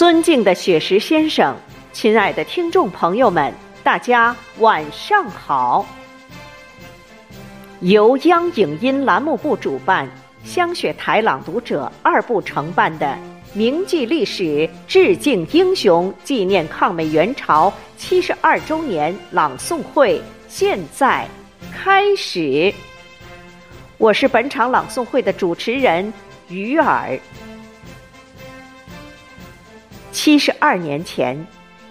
尊敬的雪石先生，亲爱的听众朋友们，大家晚上好。由央影音栏目部主办，香雪台朗读者二部承办的“铭记历史、致敬英雄、纪念抗美援朝七十二周年”朗诵会现在开始。我是本场朗诵会的主持人于尔。七十二年前，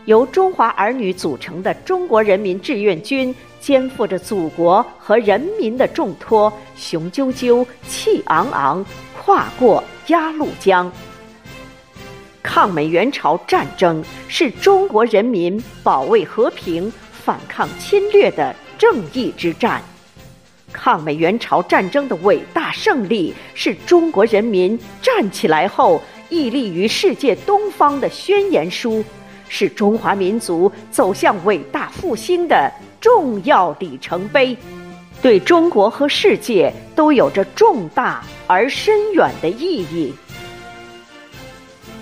由中华儿女组成的中国人民志愿军，肩负着祖国和人民的重托，雄赳赳、气昂昂，跨过鸭绿江。抗美援朝战争是中国人民保卫和平、反抗侵略的正义之战。抗美援朝战争的伟大胜利，是中国人民站起来后。屹立于世界东方的宣言书，是中华民族走向伟大复兴的重要里程碑，对中国和世界都有着重大而深远的意义。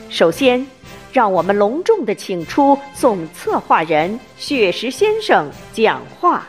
首先，让我们隆重的请出总策划人雪石先生讲话。